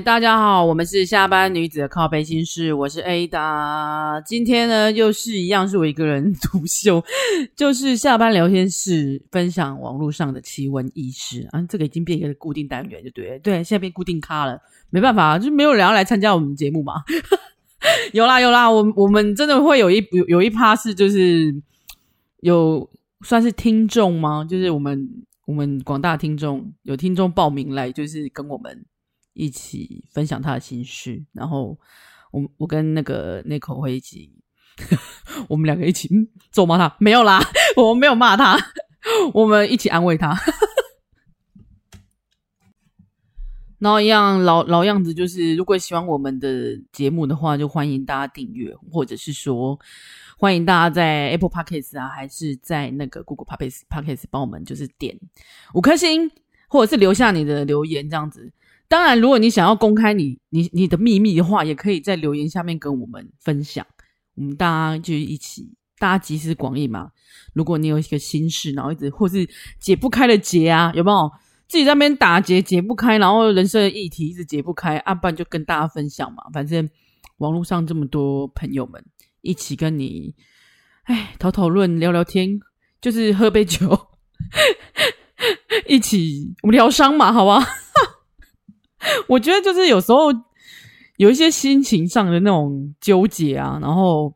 大家好，我们是下班女子的靠背心事，我是 Ada。今天呢，又是一样是我一个人独秀，就是下班聊天室分享网络上的奇闻异事啊，这个已经变一个固定单元，就对，对，现在变固定咖了，没办法，就没有人要来参加我们节目嘛。有啦有啦，我我们真的会有一有有一趴是就是有算是听众吗？就是我们我们广大听众有听众报名来，就是跟我们。一起分享他的心事，然后我我跟那个那口会一起，我们两个一起咒骂他，没有啦，我们没有骂他，我们一起安慰他。然后一样老老样子，就是如果喜欢我们的节目的话，就欢迎大家订阅，或者是说欢迎大家在 Apple Podcast 啊，还是在那个 Google Podcast Podcast 帮我们就是点五颗星，或者是留下你的留言这样子。当然，如果你想要公开你你你的秘密的话，也可以在留言下面跟我们分享，我们大家就一起，大家集思广益嘛。如果你有一个心事，然后一直或是解不开的结啊，有没有自己在那边打结解不开，然后人生的议题一直解不开，啊，不然就跟大家分享嘛。反正网络上这么多朋友们一起跟你，哎，讨讨论聊聊天，就是喝杯酒，一起我们疗伤嘛，好吧？我觉得就是有时候有一些心情上的那种纠结啊，然后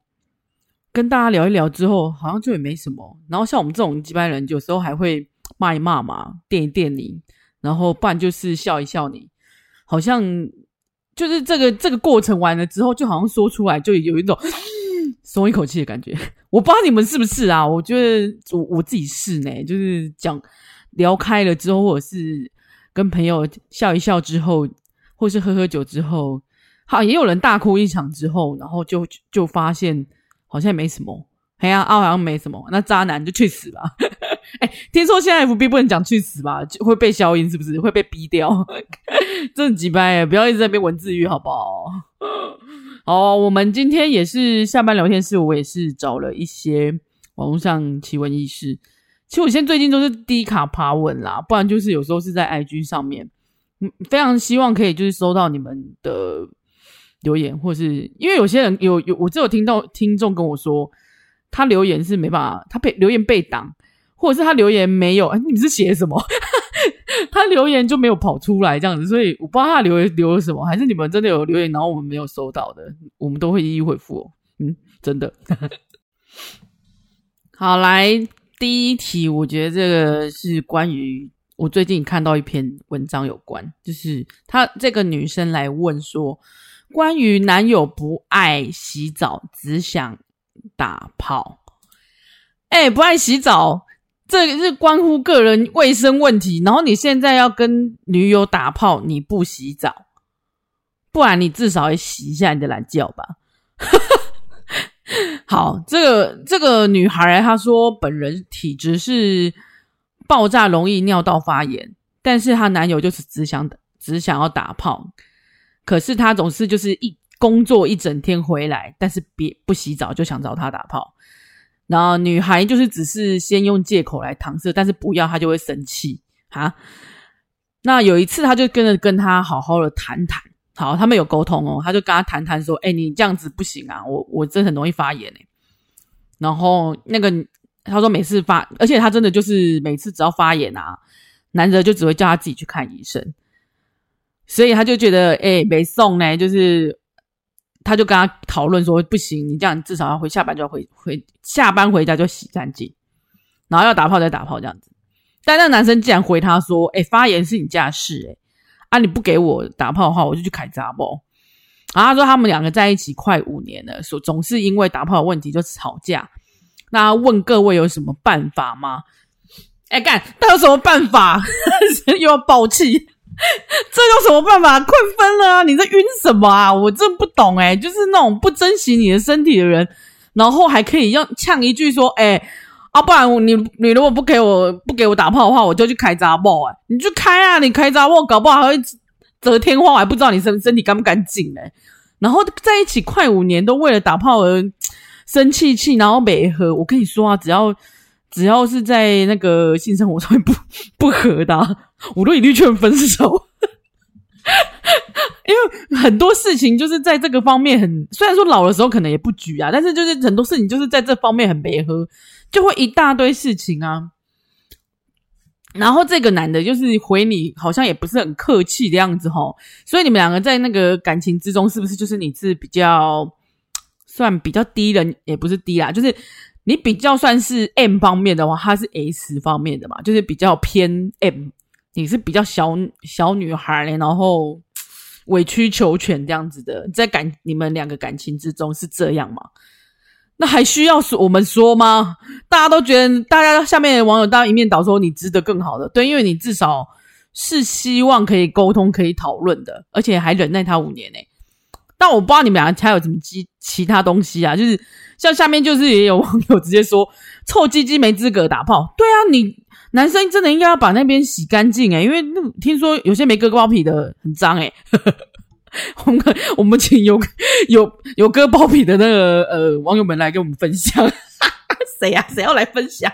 跟大家聊一聊之后，好像就也没什么。然后像我们这种几百人，有时候还会骂一骂嘛，电一电你，然后不然就是笑一笑你，好像就是这个这个过程完了之后，就好像说出来就有一种 松一口气的感觉。我不知道你们是不是啊？我觉得我我自己是呢，就是讲聊开了之后，或者是。跟朋友笑一笑之后，或是喝喝酒之后，好，也有人大哭一场之后，然后就就发现好像没什么，哎呀，啊，好像没什么，那渣男就去死吧！哎、欸，听说现在 FB 不能讲去死吧，就会被消音，是不是会被逼掉？真的几掰，不要一直在那边文字狱，好不好？好，我们今天也是下班聊天室，我也是找了一些网络上奇闻异事。其实我现在最近都是低卡爬文啦，不然就是有时候是在 IG 上面，嗯，非常希望可以就是收到你们的留言，或是因为有些人有有，我只有听到听众跟我说，他留言是没办法，他被留言被挡，或者是他留言没有，哎，你们是写什么？他留言就没有跑出来这样子，所以我不知道他留言留了什么，还是你们真的有留言，然后我们没有收到的，我们都会一一回复哦。嗯，真的，好来。第一题，我觉得这个是关于我最近看到一篇文章有关，就是她这个女生来问说，关于男友不爱洗澡，只想打炮。哎，不爱洗澡，这个是关乎个人卫生问题。然后你现在要跟女友打炮，你不洗澡，不然你至少也洗一下你的懒觉吧。好，这个这个女孩她说，本人体质是爆炸容易尿道发炎，但是她男友就是只想只想要打炮，可是她总是就是一工作一整天回来，但是别不洗澡就想找他打炮，然后女孩就是只是先用借口来搪塞，但是不要她就会生气哈。那有一次，她就跟着跟他好好的谈谈。好，他们有沟通哦，他就跟他谈谈说：“哎、你这样子不行啊，我我真很容易发炎哎。”然后那个他说每次发，而且他真的就是每次只要发炎啊，男的就只会叫他自己去看医生，所以他就觉得哎，没送呢，就是他就跟他讨论说：“不行，你这样至少要回下班就要回回下班回家就洗干净，然后要打炮再打炮这样子。”但那男生竟然回他说：“哎、发炎是你家事、欸，哎，啊，你不给我打炮的话，我就去开查某。”然后他说他们两个在一起快五年了，说总是因为打炮的问题就吵架。那问各位有什么办法吗？哎，干，他有什么办法？又要爆气，这有什么办法？快分了啊！你在晕什么啊？我真不懂哎、就是那种不珍惜你的身体的人，然后还可以用呛一句说：“哎，啊，不然你你如果不给我不给我打炮的话，我就去开查某哎，你去开啊！你开查某，搞不好还会折天花，我还不知道你身身体干不干净哎。然后在一起快五年，都为了打炮而生气气，然后没合。我跟你说啊，只要。只要是在那个性生活上面不 不和的，我都一律劝分手。因为很多事情就是在这个方面很，虽然说老的时候可能也不举啊，但是就是很多事情就是在这方面很没合，就会一大堆事情啊。然后这个男的就是回你，好像也不是很客气的样子齁。所以你们两个在那个感情之中，是不是就是你是比较算比较低的，也不是低啦，就是。你比较算是 M 方面的话，他是 S 方面的嘛，就是比较偏 M。你是比较小小女孩，然后委曲求全这样子的，在感你们两个感情之中是这样吗？那还需要说我们说吗？大家都觉得，大家下面网友当然一面倒说你值得更好的，对，因为你至少是希望可以沟通、可以讨论的，而且还忍耐他五年呢。但我不知道你们两个还有什么其其他东西啊，就是。像下面就是也有网友直接说臭鸡鸡没资格打炮，对啊，你男生真的应该要把那边洗干净诶，因为听说有些没割包皮的很脏诶。我 们我们请有有有割包皮的那个呃网友们来跟我们分享，谁呀？谁要来分享？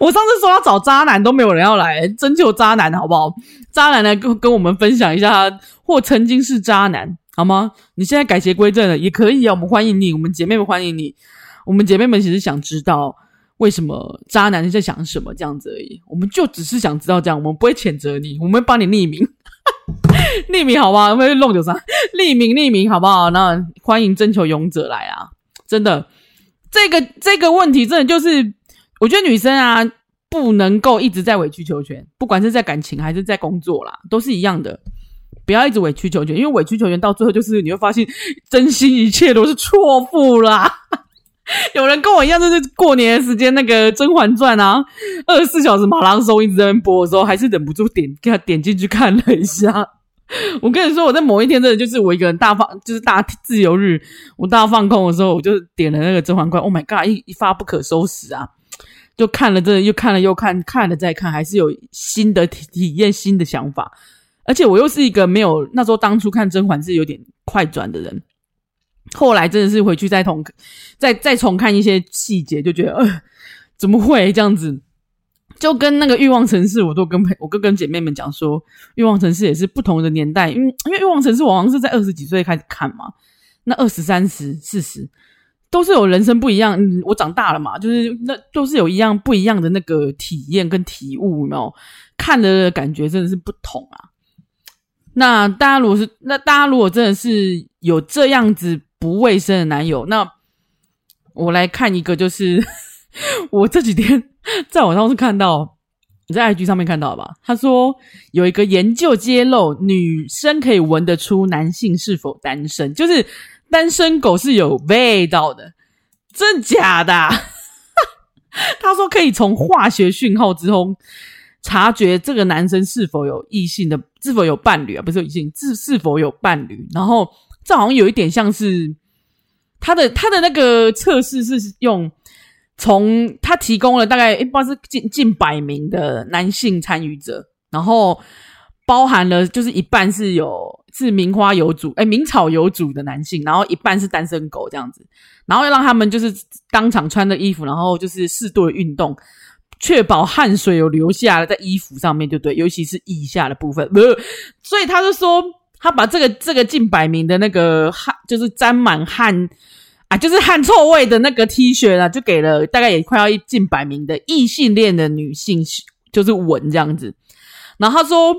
我上次说要找渣男都没有人要来，征求渣男好不好？渣男来跟跟我们分享一下，或曾经是渣男。好吗？你现在改邪归正了也可以啊，我们欢迎你，我们姐妹们欢迎你。我们姐妹们其实想知道为什么渣男在想什么这样子而已，我们就只是想知道这样，我们不会谴责你，我们会帮你匿名，匿名好不好？我们弄丢啥？匿名匿名好不好？那欢迎征求勇者来啊！真的，这个这个问题真的就是，我觉得女生啊不能够一直在委曲求全，不管是在感情还是在工作啦，都是一样的。不要一直委曲求全，因为委曲求全到最后就是你会发现，真心一切都是错付啦。有人跟我一样，就是过年的时间那个《甄嬛传》啊，二十四小时马拉松一直在那播的时候，还是忍不住点给他点进去看了一下。我跟你说，我在某一天真的就是我一个人大放，就是大自由日，我大放空的时候，我就点了那个《甄嬛传》。Oh my god，一一发不可收拾啊！就看了这，又看了又看，看了再看，还是有新的体体验，新的想法。而且我又是一个没有那时候当初看甄嬛是有点快转的人，后来真的是回去再重再再重看一些细节，就觉得呃怎么会这样子？就跟那个欲望城市，我都跟我跟跟姐妹们讲说，欲望城市也是不同的年代，因为因为欲望城市我好像是在二十几岁开始看嘛，那二十三十四十都是有人生不一样。我长大了嘛，就是那都是有一样不一样的那个体验跟体悟，有没有？看的感觉真的是不同啊。那大家如果是那大家如果真的是有这样子不卫生的男友，那我来看一个，就是 我这几天在网上是看到你在 IG 上面看到吧？他说有一个研究揭露，女生可以闻得出男性是否单身，就是单身狗是有味道的，真假的？他说可以从化学讯号之中。察觉这个男生是否有异性的，是否有伴侣啊？不是异性，是是否有伴侣？然后这好像有一点像是他的他的那个测试是用从他提供了大概一般是近近百名的男性参与者，然后包含了就是一半是有是名花有主哎名草有主的男性，然后一半是单身狗这样子，然后要让他们就是当场穿的衣服，然后就是适度的运动。确保汗水有流下来在衣服上面，对不对？尤其是腋下的部分，所以他就说，他把这个这个近百名的那个汗，就是沾满汗啊，就是汗臭味的那个 T 恤啊，就给了大概也快要一近百名的异性恋的女性，就是闻这样子。然后他说：“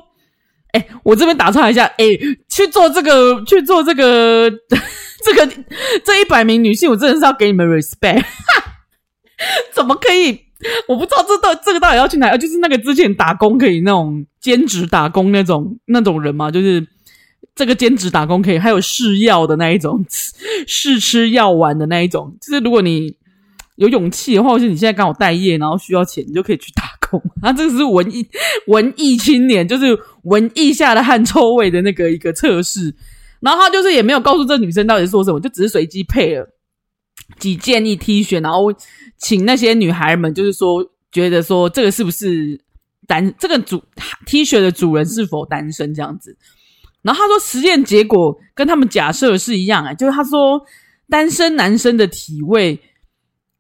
哎，我这边打岔一下，哎，去做这个，去做这个，这个这一百名女性，我真的是要给你们 respect，哈，怎么可以？”我不知道这到这个到底要去哪？就是那个之前打工可以那种兼职打工那种那种人嘛，就是这个兼职打工可以，还有试药的那一种，试吃药丸的那一种。就是如果你有勇气的话，或是你现在刚好待业，然后需要钱，你就可以去打工。啊，这个是文艺文艺青年，就是文艺下的汗臭味的那个一个测试。然后他就是也没有告诉这女生到底是说什么，就只是随机配了几件一 T 恤，然后请那些女孩们就是说，觉得说这个是不是单这个主 T 恤的主人是否单身这样子。然后他说实验结果跟他们假设是一样哎，就是他说单身男生的体味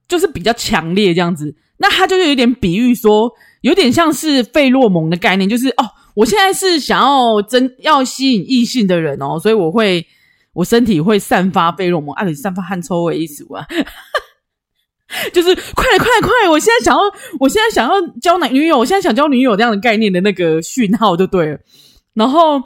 就是比较强烈这样子。那他就是有点比喻说，有点像是费洛蒙的概念，就是哦。我现在是想要真要吸引异性的人哦，所以我会我身体会散发费洛蒙，啊，你散发汗臭味意思啊，就是快快快！我现在想要，我现在想要交男女友，我现在想交女友这样的概念的那个讯号就对了。然后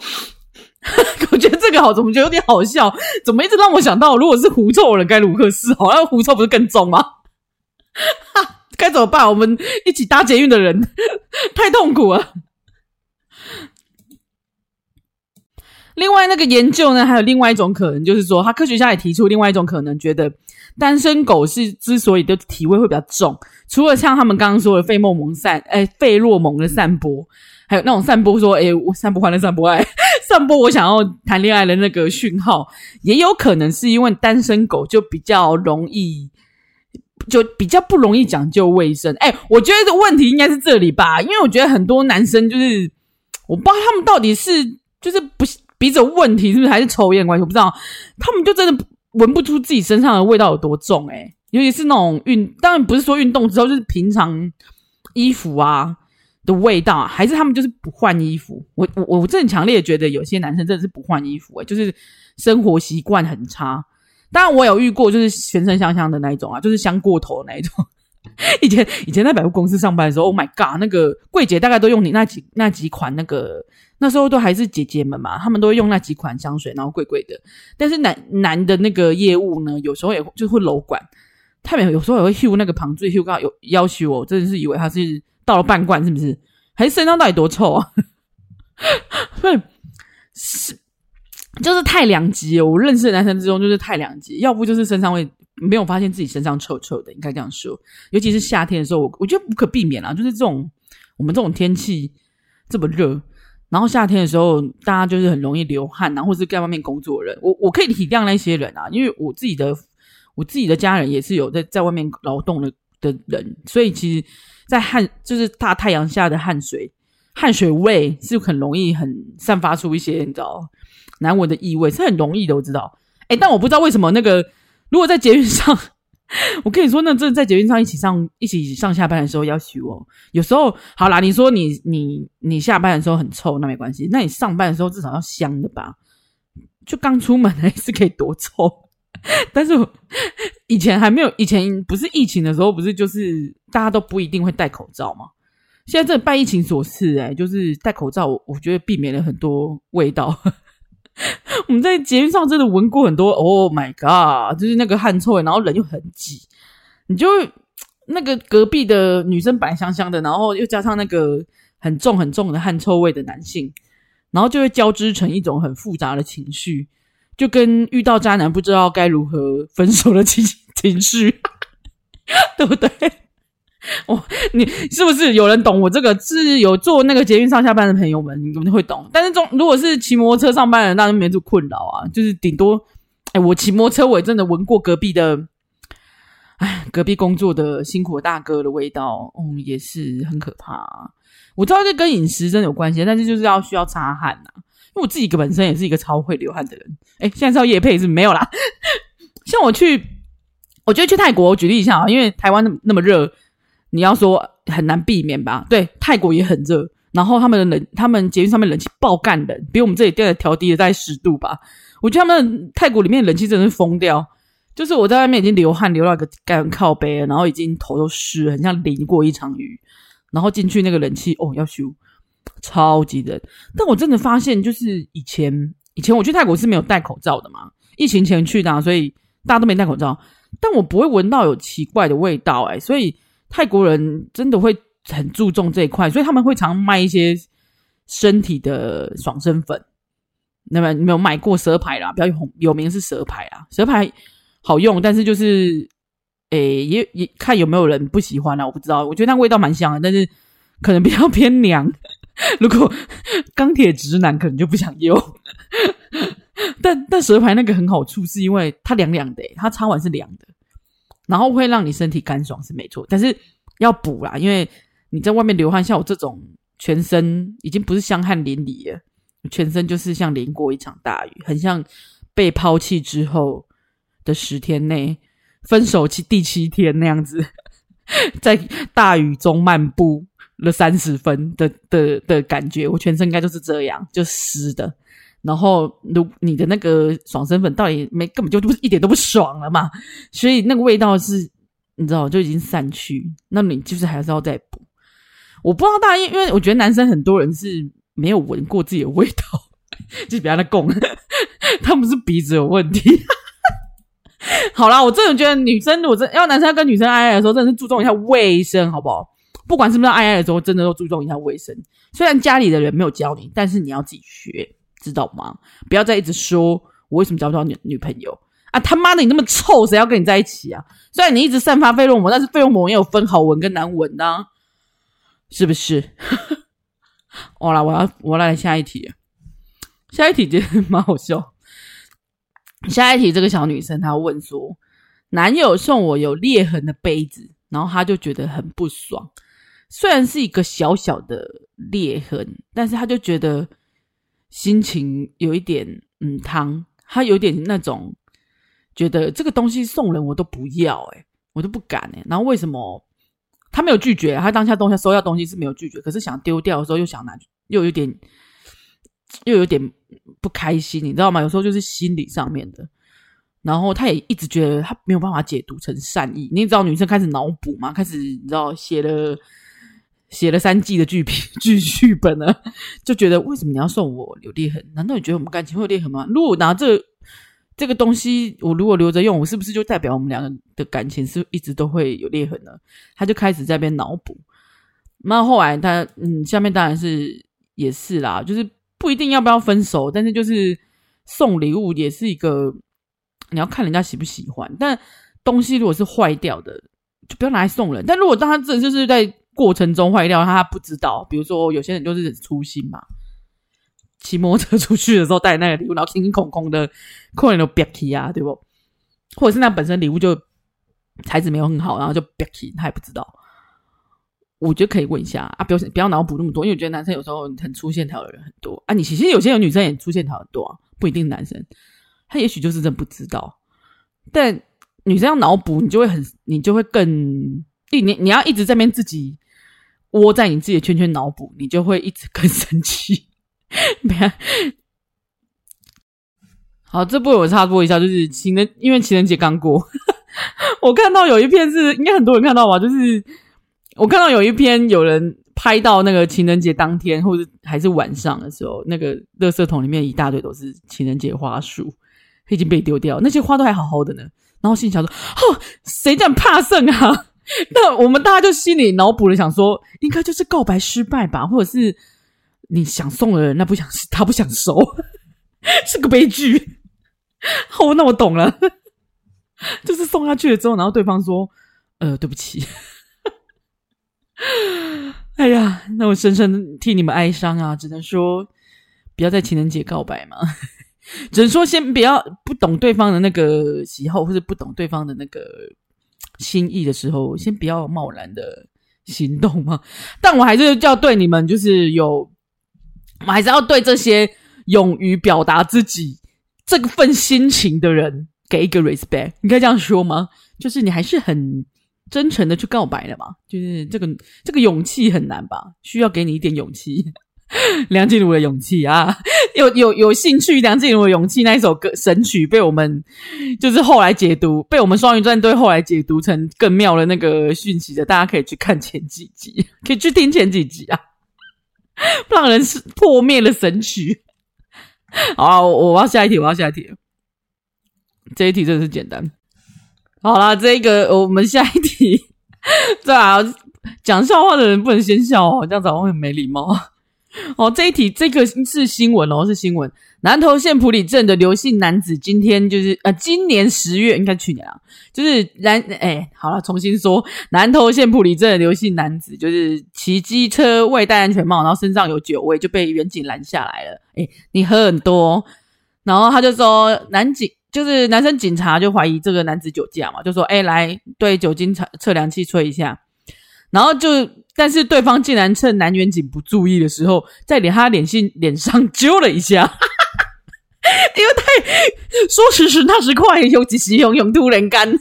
我觉得这个好，怎么觉得有点好笑？怎么一直让我想到，如果是狐臭人该如何是好？那狐臭不是更重吗？哈，该怎么办？我们一起搭捷运的人 太痛苦了。另外，那个研究呢，还有另外一种可能，就是说，他科学家也提出另外一种可能，觉得单身狗是之所以的体味会比较重，除了像他们刚刚说的费洛蒙散，哎，费洛蒙的散播，还有那种散播说，哎，我散播欢乐，散播爱，散播我想要谈恋爱的那个讯号，也有可能是因为单身狗就比较容易，就比较不容易讲究卫生。哎，我觉得这问题应该是这里吧，因为我觉得很多男生就是，我不知道他们到底是就是不。鼻子有问题是不是还是抽烟关系？我不知道，他们就真的闻不出自己身上的味道有多重诶、尤其是那种运，当然不是说运动之后，就是平常衣服啊的味道，还是他们就是不换衣服。我我我真的强烈觉得有些男生真的是不换衣服诶、就是生活习惯很差。当然我有遇过，就是全身香香的那一种啊，就是香过头的那一种。以前以前在百货公司上班的时候，Oh my god，那个柜姐大概都用你那几那几款那个。那时候都还是姐姐们嘛，他们都会用那几款香水，然后贵贵的。但是男男的那个业务呢，有时候也就会楼管，他们有时候也会秀那个旁醉 hug 到有要求我，真的是以为他是倒了半罐，是不是？还是身上到底多臭啊？是就是太两极。我认识的男生之中就是太两极，要不就是身上会没有发现自己身上臭臭的，应该这样说。尤其是夏天的时候，我我觉得不可避免啊，就是这种我们这种天气这么热。然后夏天的时候，大家就是很容易流汗，然后是在外面工作的人，我我可以体谅那些人啊，因为我自己的我自己的家人也是有在在外面劳动的的人，所以其实，在汗就是大太阳下的汗水，汗水味是很容易很散发出一些你知道难闻的异味，是很容易的，我知道。哎，但我不知道为什么那个如果在捷运上。我跟你说，那真的在捷运上一起上一起上下班的时候要许我。有时候好啦，你说你你你下班的时候很臭，那没关系。那你上班的时候至少要香的吧？就刚出门 还是可以多臭。但是我以前还没有，以前不是疫情的时候，不是就是大家都不一定会戴口罩吗？现在这拜疫情所赐，哎，就是戴口罩，我觉得避免了很多味道。我们在捷运上真的闻过很多，Oh my god！就是那个汗臭味，然后人又很挤，你就那个隔壁的女生白香香的，然后又加上那个很重很重的汗臭味的男性，然后就会交织成一种很复杂的情绪，就跟遇到渣男不知道该如何分手的情情绪，对不对？我，你是不是有人懂我这个？是有坐那个捷运上下班的朋友们，你肯定会懂。但是中如果是骑摩托车上班的，那就没这困扰啊。就是顶多，哎，我骑摩托车我也真的闻过隔壁的，哎，隔壁工作的辛苦大哥的味道，嗯，也是很可怕。我知道这跟饮食真的有关系，但是就是要需要擦汗呐。我自己本身也是一个超会流汗的人。哎，现在知道夜配是没有啦。像我去，我觉得去泰国，我举例一下啊，因为台湾那么那么热。你要说很难避免吧？对，泰国也很热，然后他们的冷，他们捷运上面冷气爆干冷，比我们这里电的调低了大概十度吧。我觉得他们泰国里面冷气真的是疯掉，就是我在外面已经流汗流到一个干靠背，然后已经头都湿，很像淋过一场雨，然后进去那个冷气哦要修，超级冷。但我真的发现，就是以前以前我去泰国是没有戴口罩的嘛，疫情前去的，所以大家都没戴口罩，但我不会闻到有奇怪的味道哎、所以。泰国人真的会很注重这一块，所以他们会常卖一些身体的爽身粉。那么你没有买过蛇牌啦？比较有有名是蛇牌啦，蛇牌好用，但是就是。诶，也也看有没有人不喜欢啊，我不知道。我觉得那味道蛮香的，但是可能比较偏凉。如果钢铁直男可能就不想用。但但蛇牌那个很好处，是因为它凉凉的，它擦完是凉的，然后会让你身体干爽是没错。但是要补啦，因为你在外面流汗，像我这种全身已经不是香汗淋漓了，全身就是像淋过一场大雨，很像被抛弃之后的十天内。分手期第七天那样子，在大雨中漫步了三十分的的的感觉，我全身应该就是这样，就湿的。然后，如你的那个爽身粉到底没根本就不是一点都不爽了嘛，所以那个味道是，你知道就已经散去。那你就是还是要再补。我不知道大家，因为我觉得男生很多人是没有闻过自己的味道，就比较的共，他们是鼻子有问题。好啦，我真的觉得女生，我真要男生要跟女生爱爱的时候，真的是注重一下卫生，好不好？不管是不是爱爱的时候，真的都注重一下卫生。虽然家里的人没有教你，但是你要自己学，知道吗？不要再一直说我为什么交不到女女朋友啊！他妈的，你那么臭，谁要跟你在一起啊？虽然你一直散发费洛蒙，但是费洛蒙也有分好闻跟难闻呐啊，是不是？好啦，我要我来下一题，下一题其实蛮好笑。下一题，这个小女生她问说：“男友送我有裂痕的杯子，然后她就觉得很不爽。虽然是一个小小的裂痕，但是他就觉得心情有一点嗯汤，他有点那种觉得这个东西送人我都不要，诶，我都不敢诶。然后为什么他没有拒绝？他当下东西收下东西是没有拒绝，可是想丢掉的时候又想拿，又有点。”又有点不开心，你知道吗？有时候就是心理上面的，然后他也一直觉得他没有办法解读成善意。你知道女生开始脑补吗？开始你知道写了写了三季的剧评 剧剧本了，就觉得为什么你要送我有裂痕？难道你觉得我们感情会有裂痕吗？如果拿这这个东西，我如果留着用，我是不是就代表我们两个的感情是一直都会有裂痕呢？他就开始在边脑补。那后来他嗯，下面当然是也是啦，就是。不一定要不要分手，但是就是送礼物也是一个，你要看人家喜不喜欢。但东西如果是坏掉的，就不要拿来送人。但如果当他这就是在过程中坏掉，他不知道，比如说有些人就是粗心嘛，骑摩托车出去的时候带那个礼物，然后惊惊恐恐的，可能都瘪起啊，对不？或者是那本身礼物就材质没有很好，然后就瘪起，他也不知道。我觉得可以问一下啊，不要不要脑补那么多，因为我觉得男生有时候很粗线条的人很多啊。你其实有些有女生也粗线条很多啊，不一定男生，他也许就是真不知道。但女生要脑补，你就会很，你就会更，你你要一直在那边自己窝在你自己的圈圈脑补，你就会一直更生气。好，这部我插播一下，就是情人，因为情人节刚过，我看到有一篇是应该很多人看到吧，就是。我看到有一篇有人拍到那个情人节当天，或者还是晚上的时候，那个垃圾桶里面一大堆都是情人节花束，已经被丢掉，那些花都还好好的呢。然后心想说：“哦，谁这样怕剩啊？” 那我们大家就心里脑补了，想说应该就是告白失败吧，或者是你想送的人那不想他不想收，是个悲剧。哦，那我懂了，就是送下去了之后，然后对方说：“呃，对不起。”哎呀，那我深深替你们哀伤啊！只能说，不要在情人节告白嘛。只能说，先不要不懂对方的那个喜好，或者不懂对方的那个心意的时候，先不要贸然的行动嘛。但我还是要对你们，就是有，我还是要对这些勇于表达自己这份心情的人给一个 respect。你可以这样说吗？就是你还是很。真诚的去告白了嘛？就是这个这个勇气很难吧？需要给你一点勇气，梁静茹的勇气啊！有有有兴趣，梁静茹的勇气那一首歌神曲被我们就是后来解读，被我们双鱼战队后来解读成更妙的那个讯息的，大家可以去看前几集，可以去听前几集啊！让人是破灭了神曲。好啊，我要下一题，我要下一题。这一题真的是简单。好啦，这个我们下一题，对啊，讲笑话的人不能先笑哦，这样子好像很没礼貌。哦，这一题这个是新闻哦，是新闻。南投县埔里镇的刘姓男子今天就是呃，今年十月应该去年啊，就是南哎，好了，重新说，南投县埔里镇的刘姓男子就是骑机车未戴安全帽，然后身上有酒味，就被员警拦下来了。哎，你喝很多，然后他就说男警就是男生警察就怀疑这个男子酒驾嘛，就说哎，来对酒精测测量器吹一下，然后就。但是对方竟然趁男员警不注意的时候，在脸他脸性脸上揪了一下，因为太说时迟那时快，有急时勇勇突然干，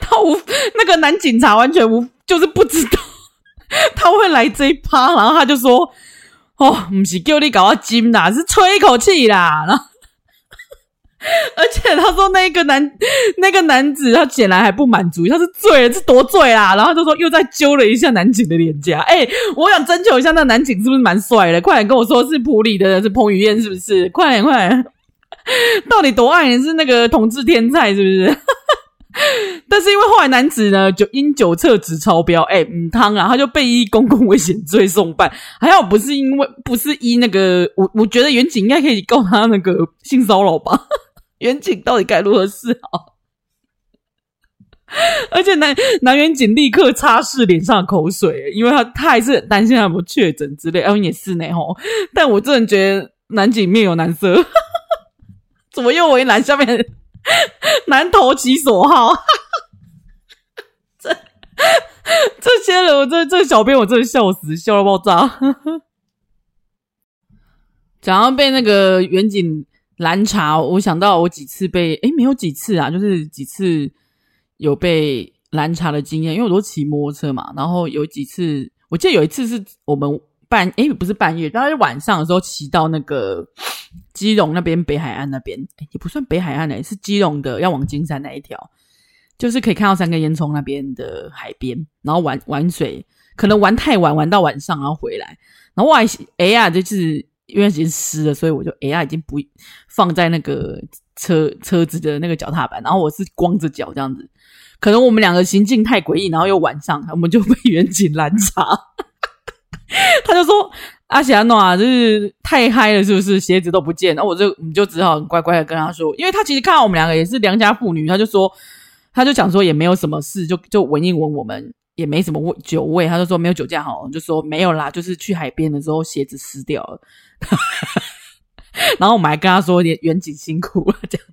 他无那个男警察完全无就是不知道 他会来这一趴，然后他就说：“哦，不是叫你搞到金啦，是吹一口气啦。”然后。而且他说那个男那个男子他显然还不满足，他是醉了，是多醉啦？然后就说又再揪了一下男警的脸颊。哎，我想征求一下，那男警是不是蛮帅的？快点跟我说是普里的，是彭于晏是不是？快点快点，到底多爱你？是那个同志天菜是不是？但是因为后来男子呢就因酒测值超标，哎，嗯汤啊，他就被依公共危险罪送办。还好不是因为不是依那个，我我觉得远景应该可以告他那个性骚扰吧。远景到底该如何是好？而且男男远景立刻擦拭脸上的口水，因为他他还是担心他有没有确诊之类。哦，也是呢吼，但我真的觉得男景面有难色，怎么又为难，下面 难投其所好。这这些人，我这这小编我真的笑死，笑到爆炸。想要被那个远景。拦查，我想到我几次被诶没有几次啊，就是几次有被拦查的经验，因为我都骑摩托车嘛。然后有几次，我记得有一次是我们半诶不是半夜，大概晚上的时候骑到那个 基隆那边北海岸那边，也不算北海岸诶，是基隆的要往金山那一条，就是可以看到三根烟囱那边的海边，然后玩玩水，可能玩太晚，玩到晚上然后回来，然后我还哎呀，就是。因为已经湿了，所以我就哎呀，已经不放在那个车车子的那个脚踏板，然后我是光着脚这样子。可能我们两个行径太诡异，然后又晚上，我们就被远景拦查。他就说：“阿霞诺啊，就是太嗨了，是不是？鞋子都不见。”然后我就我们就只好乖乖的跟他说，因为他其实看到我们两个也是良家妇女，他就说，他就讲说也没有什么事，就就闻一闻我们。也没什么味酒味，他就说没有酒驾哈，就说没有啦，就是去海边的时候鞋子湿掉了。然后我们还跟他说，远景辛苦了这样。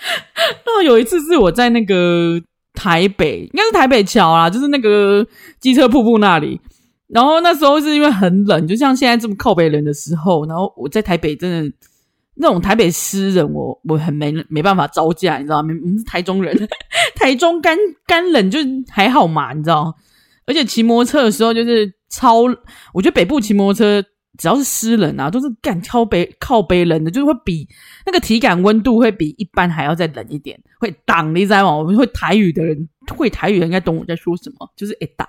然后有一次是我在那个台北，应该是台北桥啦，就是那个机车瀑布那里。然后那时候是因为很冷，就像现在这么靠北冷的时候，然后我在台北真的。那种台北湿人，我我很没没办法招架，你知道吗？我们是台中人，台中干干冷就还好嘛，你知道？而且骑摩托车的时候就是超，我觉得北部骑摩托车只要是湿冷啊，都是干超北靠北冷的，就是会比那个体感温度会比一般还要再冷一点，会挡你知道吗？我们会台语的人，会台语的人应该懂我在说什么，就是诶挡，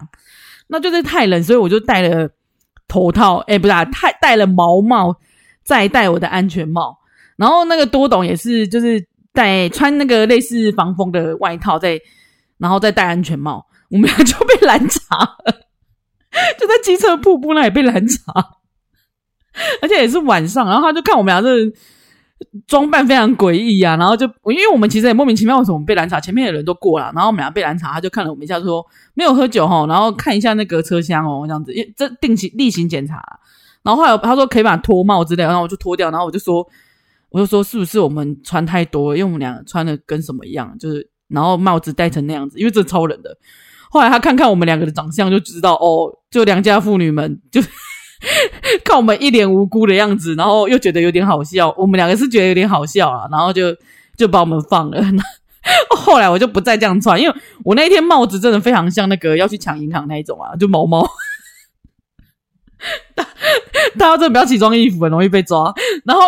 那就是太冷，所以我就戴了头套，诶不是啊，太戴了毛帽，再戴我的安全帽。然后那个多董也是，就是戴穿那个类似防风的外套，在然后再戴安全帽，我们俩就被拦查，就在机车瀑布那里被拦查，而且也是晚上。然后他就看我们俩这装扮非常诡异啊，然后就因为我们其实也莫名其妙为什么被拦查，前面的人都过了，然后我们俩被拦查，他就看了我们一下，说没有喝酒哦，然后看一下那个车厢哦，这样子，因这定期例行检查。然后后来他说可以把脱帽之类，然后我就脱掉，然后我就说。我就说是不是我们穿太多？因为我们俩穿的跟什么一样，就是然后帽子戴成那样子，因为这超冷的。后来他看看我们两个的长相，就知道哦，就良家妇女们就 看我们一脸无辜的样子，然后又觉得有点好笑。我们两个是觉得有点好笑啊，然后就就把我们放了。后来我就不再这样穿，因为我那一天帽子真的非常像那个要去抢银行那一种啊，就毛毛。大家真的不要奇装异服，很容易被抓。然后。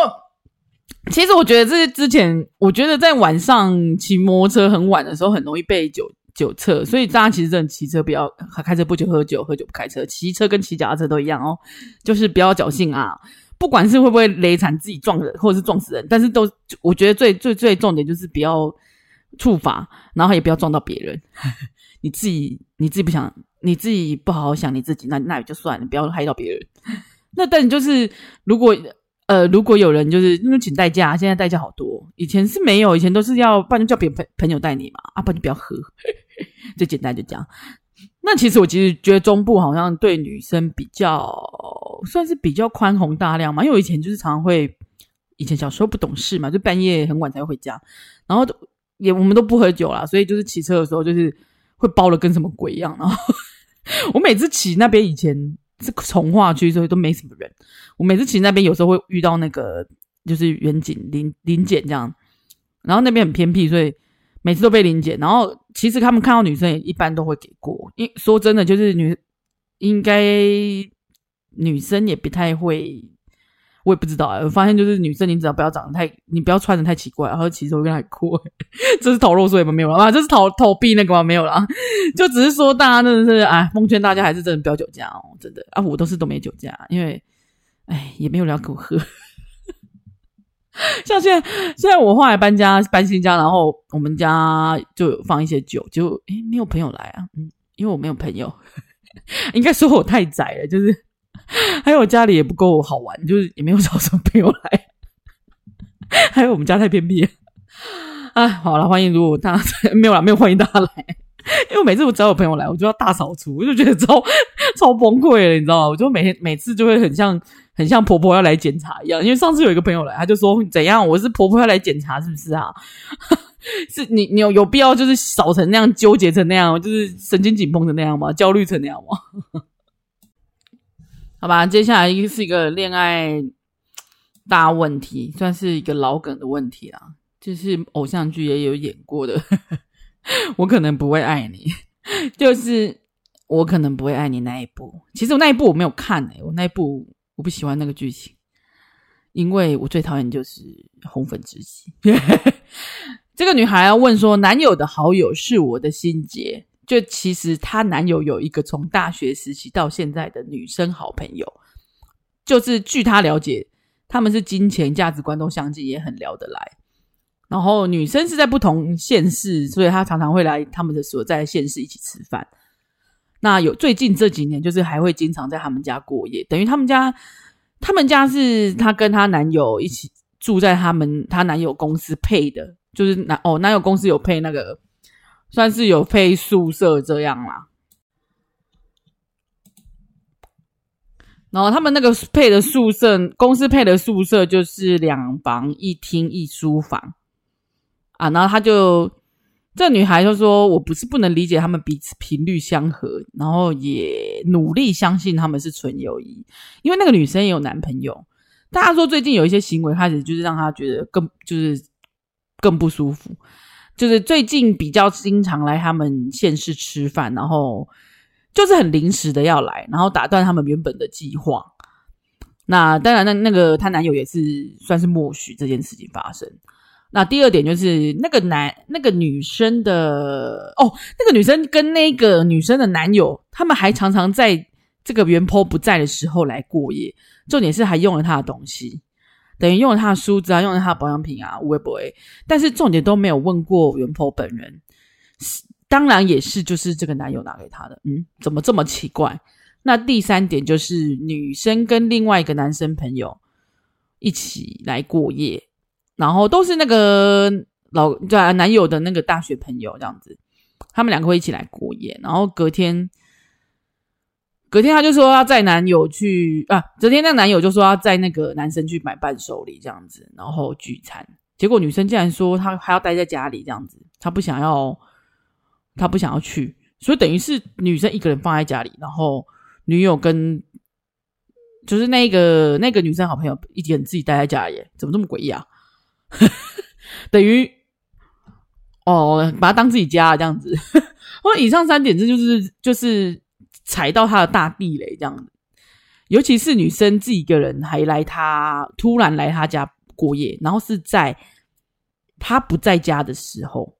其实我觉得这是之前，我觉得在晚上骑摩托车很晚的时候，很容易被酒酒测，所以大家其实真的骑车不要，开车不酒喝酒，喝酒不开车，骑车跟骑脚踏车都一样哦，就是不要侥幸啊，不管是会不会雷惨自己撞人，或者是撞死人，但是都我觉得最最最重点就是不要触法，然后也不要撞到别人。你自己你自己不想，你自己不好好想你自己，那那也就算了，不要害到别人。那但就是如果呃如果有人就是因为请代驾，现在代驾好多，以前是没有，以前都是要不然就叫别朋朋友带你嘛，啊不然就不要喝，最简单就这样。那其实我其实觉得中部好像对女生比较算是比较宽宏大量嘛，因为我以前就是常常会，以前小时候不懂事嘛，就半夜很晚才会回家，然后也我们都不喝酒啦，所以就是骑车的时候就是会包的跟什么鬼一样。然后 我每次骑那边以前是从化区，所以都没什么人。我每次骑那边有时候会遇到那个就是远景林林检这样，然后那边很偏僻，所以。每次都被临检，然后其实他们看到女生也一般都会给过。因说真的，就是女应该女生也不太会，我也不知道啊。我发现就是女生，你只要不要长得太，你不要穿得太奇怪，然后其实我跟他过。这是逃漏税吗？没有了啊，这是逃逃避那个吗？没有了，就只是说大家真的是哎，奉劝大家还是真的不要酒驾哦，真的啊，我都是都没酒驾，因为哎也没有人给我喝。像现在，现在我后来搬家搬新家，然后我们家就放一些酒，就诶没有朋友来啊，嗯，因为我没有朋友，应该说我太宅了，就是 还有我家里也不够好玩，就是也没有找什么朋友来，还有我们家太偏僻了，啊，好了，欢迎如果大家没有了，没有欢迎大家来，因为每次我只要有朋友来，我就要大扫除，我就觉得超超崩溃了，你知道吗？我就每天每次就会很像。很像婆婆要来检查一样，因为上次有一个朋友来，他就说怎样，我是婆婆要来检查，是不是啊？是你你有有必要就是扫成那样，纠结成那样，就是神经紧绷成那样吗？焦虑成那样吗？好吧，接下来是一个恋爱大问题，算是一个老梗的问题啦，就是偶像剧也有演过的。我可能不会爱你，就是我可能不会爱你那一部。其实我那一部我没有看诶、我那一部。我不喜欢那个剧情，因为我最讨厌就是红粉知己。这个女孩要问说，男友的好友是我的心结。就其实她男友有一个从大学时期到现在的女生好朋友，就是据她了解，他们是金钱价值观都相近，也很聊得来。然后女生是在不同县市，所以她常常会来他们的所在县市一起吃饭。那有最近这几年，就是还会经常在他们家过夜，等于他们家，他们家是她跟她男友一起住在他们她男友公司配的，就是男哦男友公司有配那个，算是有配宿舍这样啦。然后他们那个配的宿舍，公司配的宿舍就是两房一厅一书房啊，然后他就。这女孩就说：“我不是不能理解他们彼此频率相合，然后也努力相信他们是纯友谊。因为那个女生也有男朋友，大家说最近有一些行为开始就是让她觉得更就是更不舒服。就是最近比较经常来他们县市吃饭，然后就是很临时的要来，然后打断他们原本的计划。那当然，那那个她男友也是算是默许这件事情发生。”那第二点就是那个男那个女生的哦，那个女生跟那个女生的男友，他们还常常在这个原坡不在的时候来过夜。重点是还用了他的东西，等于用了他的梳子啊，用了他的保养品啊，会不会？但是重点都没有问过原婆本人，当然也是就是这个男友拿给他的。嗯，怎么这么奇怪？那第三点就是女生跟另外一个男生朋友一起来过夜。然后都是那个老对啊，男友的那个大学朋友这样子，他们两个会一起来过夜。然后隔天，隔天他就说要载男友去啊，昨天那男友就说要载那个男生去买伴手礼这样子，然后聚餐。结果女生竟然说她还要待在家里这样子，她不想要，她不想要去，所以等于是女生一个人放在家里，然后女友跟就是那个那个女生好朋友一个人自己待在家里，怎么这么诡异啊？等于哦，把她当自己家这样子。或以上三点，这就是就是踩到他的大地雷这样子。尤其是女生自己一个人还来他突然来他家过夜，然后是在他不在家的时候，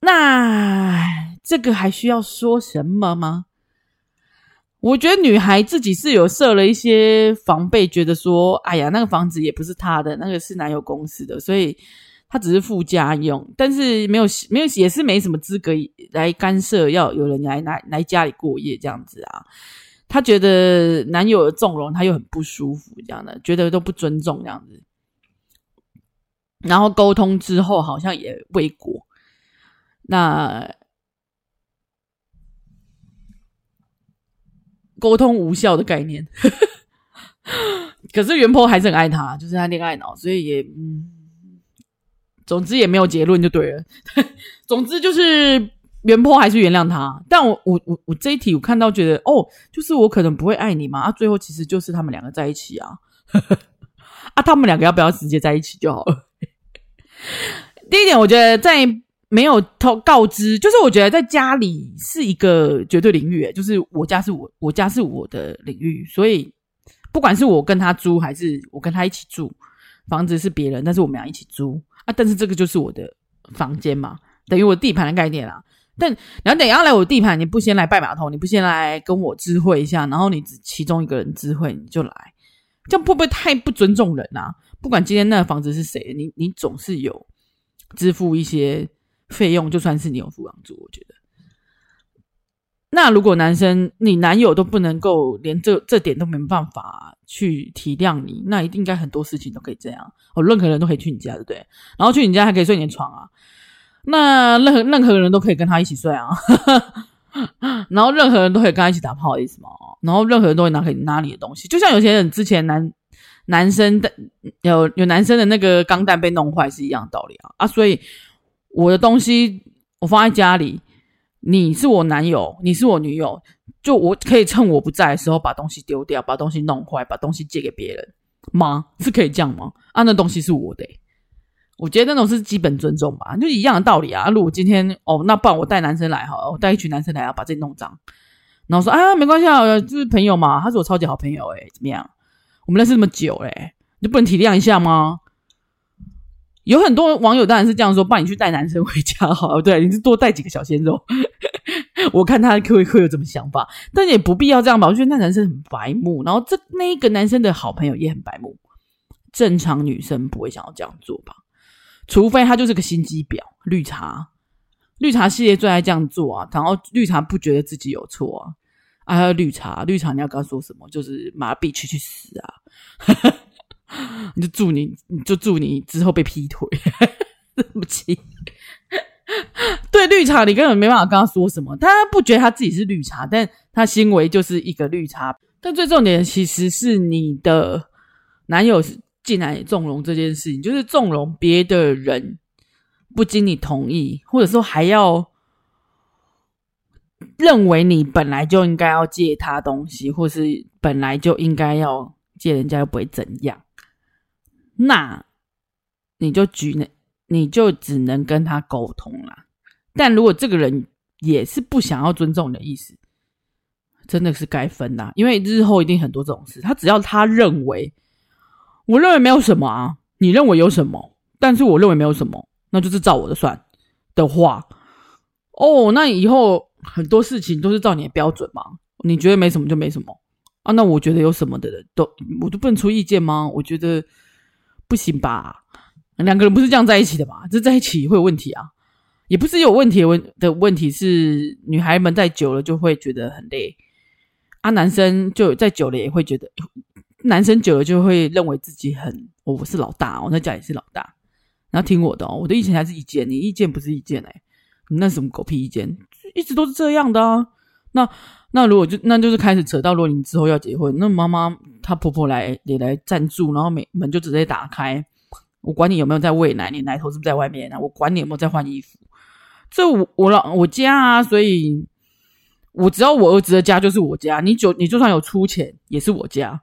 那这个还需要说什么吗？我觉得女孩自己是有设了一些防备，觉得说，哎呀，那个房子也不是她的，那个是男友公司的，所以他只是附加用，但是没有没有也是没什么资格来干涉，要有人来来来家里过夜这样子啊。他觉得男友的纵容，他又很不舒服，这样的觉得都不尊重这样子。然后沟通之后好像也未果，那沟通无效的概念。可是原 po 还是很爱他，就是他恋爱脑，所以也嗯。总之也没有结论就对了。总之就是原坡还是原谅他，但我我我我这一题我看到觉得哦，就是我可能不会爱你嘛。啊，最后其实就是他们两个在一起啊。啊，他们两个要不要直接在一起就好了？第一点，我觉得在没有告告知，就是我觉得在家里是一个绝对领域，就是我家是我我家是我的领域，所以不管是我跟他租还是我跟他一起住，房子是别人，但是我们俩一起租。但是这个就是我的房间嘛，等于我地盘的概念啦。但你要等要来我地盘，你不先来拜码头，你不先来跟我知会一下，然后你只其中一个人知会你就来，这样会不会太不尊重人啊？不管今天那个房子是谁，你你总是有支付一些费用，就算是你有付房租，我觉得。那如果男生你男友都不能够连这这点都没办法去体谅你，那一定应该很多事情都可以这样哦，任何人都可以去你家，对不对？然后去你家还可以睡你的床啊，那任何任何人都可以跟他一起睡啊，然后任何人都可以跟他一起打炮，意思吗？然后任何人都会拿可以拿你的东西，就像有些人之前男男生的有有男生的那个钢弹被弄坏是一样的道理啊啊，所以我的东西我放在家里。你是我男友，你是我女友，就我可以趁我不在的时候把东西丢掉，把东西弄坏，把东西借给别人吗？是可以这样吗？啊，那东西是我的，我觉得那种是基本尊重吧，就一样的道理啊。如果今天哦，那不然我带男生来哈，我带一群男生来，要把这弄脏，然后说啊，没关系啊，就是朋友嘛，他是我超级好朋友，欸，怎么样？我们认识这么久，欸，你就不能体谅一下吗？有很多网友当然是这样说，帮你去带男生回家好，对，你是多带几个小鲜肉。我看他会会有这么想法，但也不必要这样吧。我觉得那男生很白目，然后这那一个男生的好朋友也很白目。正常女生不会想要这样做吧？除非他就是个心机婊，绿茶，绿茶系列最爱这样做啊。然后绿茶不觉得自己有错啊，啊，绿茶，绿茶你要跟他说什么？就是麻痹去去死啊！你就祝你，你就祝你之后被劈腿，对不起。对绿茶，你根本没办法跟他说什么。他不觉得他自己是绿茶，但他行为就是一个绿茶。但最重点其实是你的男友进来纵容这件事情，就是纵容别的人不经你同意，或者说还要认为你本来就应该要借他东西，或是本来就应该要借人家，又不会怎样。那你就只能，你就只能跟他沟通啦。但如果这个人也是不想要尊重你的意思，真的是该分啦。因为日后一定很多这种事。他只要他认为，我认为没有什么啊，你认为有什么？但是我认为没有什么，那就是照我的算的话，哦，那以后很多事情都是照你的标准嘛。你觉得没什么就没什么啊？那我觉得有什么的人都，我都不能出意见吗？我觉得。不行吧？两个人不是这样在一起的吧？这在一起会有问题啊！也不是有问题的问的问题是，女孩们在久了就会觉得很累啊，男生就在久了也会觉得，男生久了就会认为自己很，哦、我是老大，我在家也是老大，然后听我的哦，我的意见才是意见，你意见不是意见哎，你那什么狗屁意见，一直都是这样的啊！那那如果就那就是开始扯到，如果你之后要结婚，那妈妈她婆婆来也来赞助，然后门门就直接打开，我管你有没有在喂奶，你奶头是不是在外面啊？我管你有没有在换衣服，这我我老我家啊，所以我只要我儿子的家就是我家，你就你就算有出钱也是我家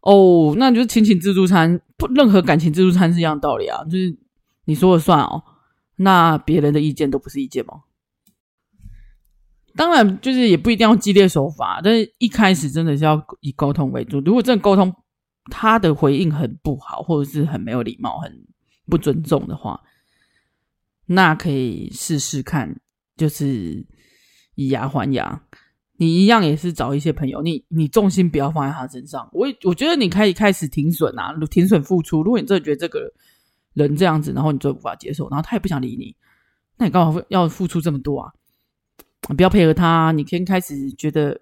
哦，那就是亲情自助餐，不任何感情自助餐是一样的道理啊，就是你说了算哦，那别人的意见都不是意见吗？当然，就是也不一定要激烈手法，但是一开始真的是要以沟通为主。如果这个沟通他的回应很不好，或者是很没有礼貌、很不尊重的话，那可以试试看，就是以牙还牙。你一样也是找一些朋友，你你重心不要放在他身上。我我觉得你可以开始停损啊，停损付出。如果你真的觉得这个人这样子，然后你就无法接受，然后他也不想理你，那你干嘛要付出这么多啊？不要配合他，你先开始觉得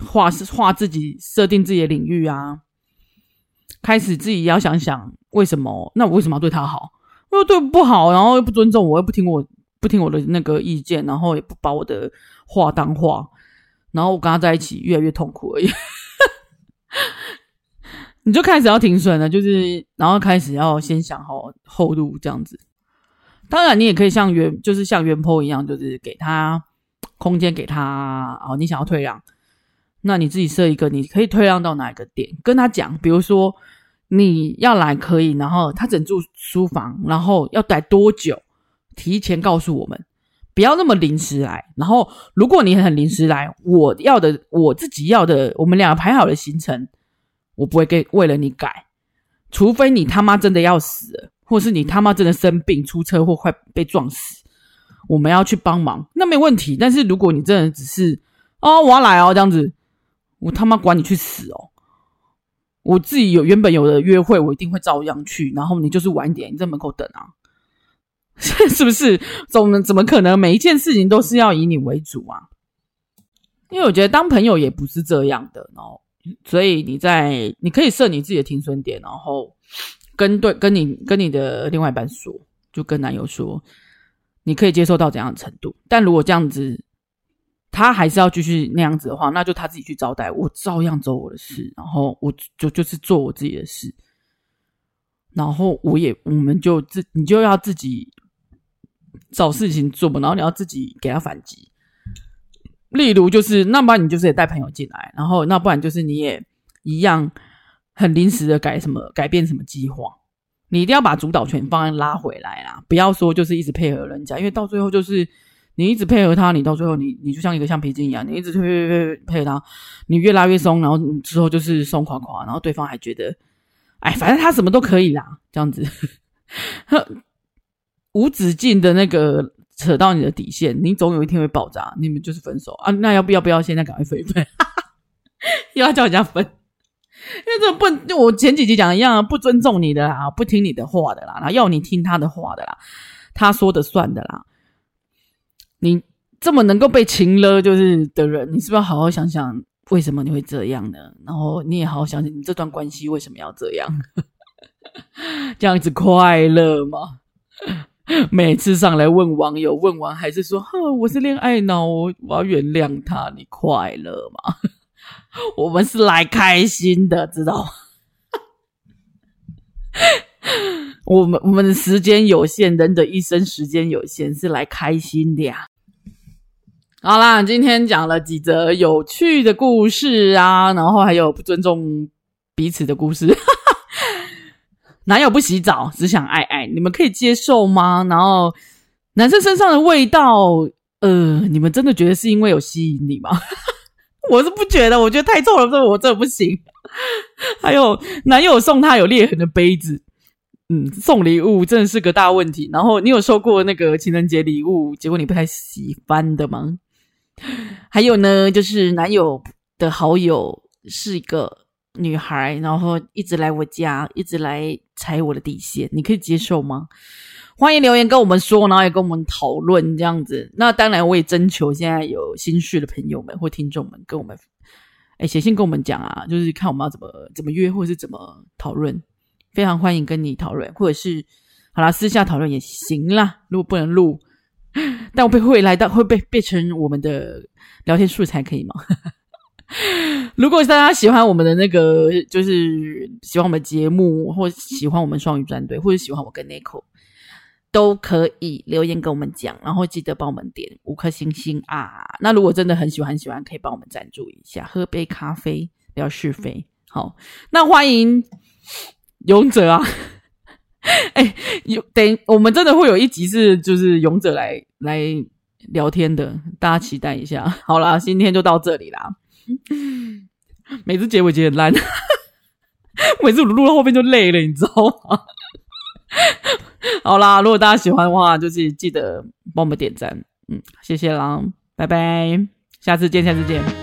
画是画自己，设定自己的领域啊，开始自己要想想为什么？那我为什么要对他好？因为对不好，然后又不尊重我，又不听我不听我的那个意见，然后也不把我的话当话，然后我跟他在一起越来越痛苦而已。你就开始要停损了，就是然后开始要先想好后路这样子。当然，你也可以像原就是像原 po 一样，就是给他空间，给他哦，你想要退让，那你自己设一个，你可以退让到哪一个点，跟他讲，比如说你要来可以，然后他只住书房，然后要待多久，提前告诉我们，不要那么临时来。然后如果你很临时来，我要的我自己要的，我们俩排好的行程。我不会给为了你改，除非你他妈真的要死了，或是你他妈真的生病出车祸快被撞死，我们要去帮忙，那没问题。但是如果你真的只是哦，我要来哦这样子，我他妈管你去死哦！我自己有原本有的约会，我一定会照样去。然后你就是晚一点，你在门口等啊，是不是？总怎么可能每一件事情都是要以你为主啊？因为我觉得当朋友也不是这样的，然后。所以你在，你可以设你自己的停损点，然后跟对跟你跟你的另外一半说，就跟男友说，你可以接受到怎样的程度。但如果这样子，他还是要继续那样子的话，那就他自己去招待，我照样走我的事，然后我就就是做我自己的事，然后我也我们就自你就要自己找事情做嘛，然后你要自己给他反击。例如，就是那不然你就是也带朋友进来，然后那不然就是你也一样很临时的改什么改变什么计划，你一定要把主导权放在拉回来啦，不要说就是一直配合人家，因为到最后就是你一直配合他，你到最后你你就像一个橡皮筋一样，你一直配配配配合他，你越拉越松，然后之后就是松垮垮，然后对方还觉得，哎，反正他什么都可以啦，这样子，无止境的那个。扯到你的底线，你总有一天会爆炸，你们就是分手啊？那要不要不要现在赶快分一分？又要叫人家分，因为这不就我前几集讲一样，不尊重你的啦，不听你的话的啦，然后要你听他的话的啦，他说的算的啦。你这么能够被情勒就是的人，你是不是要好好想想为什么你会这样呢？然后你也好好想想你这段关系为什么要这样？这样子快乐吗？每次上来问网友，问完还是说：“哼，我是恋爱脑，我我要原谅他。”你快乐吗？我们是来开心的，知道吗？我们我们的时间有限，人的一生时间有限，是来开心的呀。好啦，今天讲了几则有趣的故事啊，然后还有不尊重彼此的故事。男友不洗澡，只想爱爱，你们可以接受吗？然后男生身上的味道，呃，你们真的觉得是因为有吸引力吗？我是不觉得，我觉得太臭了，这我这不行。还有男友送他有裂痕的杯子，嗯，送礼物真的是个大问题。然后你有收过那个情人节礼物，结果你不太喜欢的吗？还有呢，就是男友的好友是一个。女孩，然后一直来我家，一直来踩我的底线，你可以接受吗？欢迎留言跟我们说，然后也跟我们讨论这样子。那当然，我也征求现在有心事的朋友们或听众们跟我们，哎，写信跟我们讲啊，就是看我们要怎么怎么约，或者是怎么讨论，非常欢迎跟你讨论，或者是好啦，私下讨论也行啦。如果不能录，但我被会来到会被变成我们的聊天素材，可以吗？如果大家喜欢我们的那个，就是喜欢我们的节目，或喜欢我们双语专队，或者喜欢我跟 Nico，都可以留言跟我们讲，然后记得帮我们点五颗星星啊！那如果真的很喜欢，很喜欢可以帮我们赞助一下，喝杯咖啡聊是非。好，那欢迎 勇者啊！哎，有等我们真的会有一集是就是勇者来来聊天的，大家期待一下。好啦，今天就到这里啦。每次结尾结很烂，每次录到后面就累了，你知道吗？好啦，如果大家喜欢的话，就是记得帮我们点赞，嗯，谢谢啦，拜拜，下次见，下次见。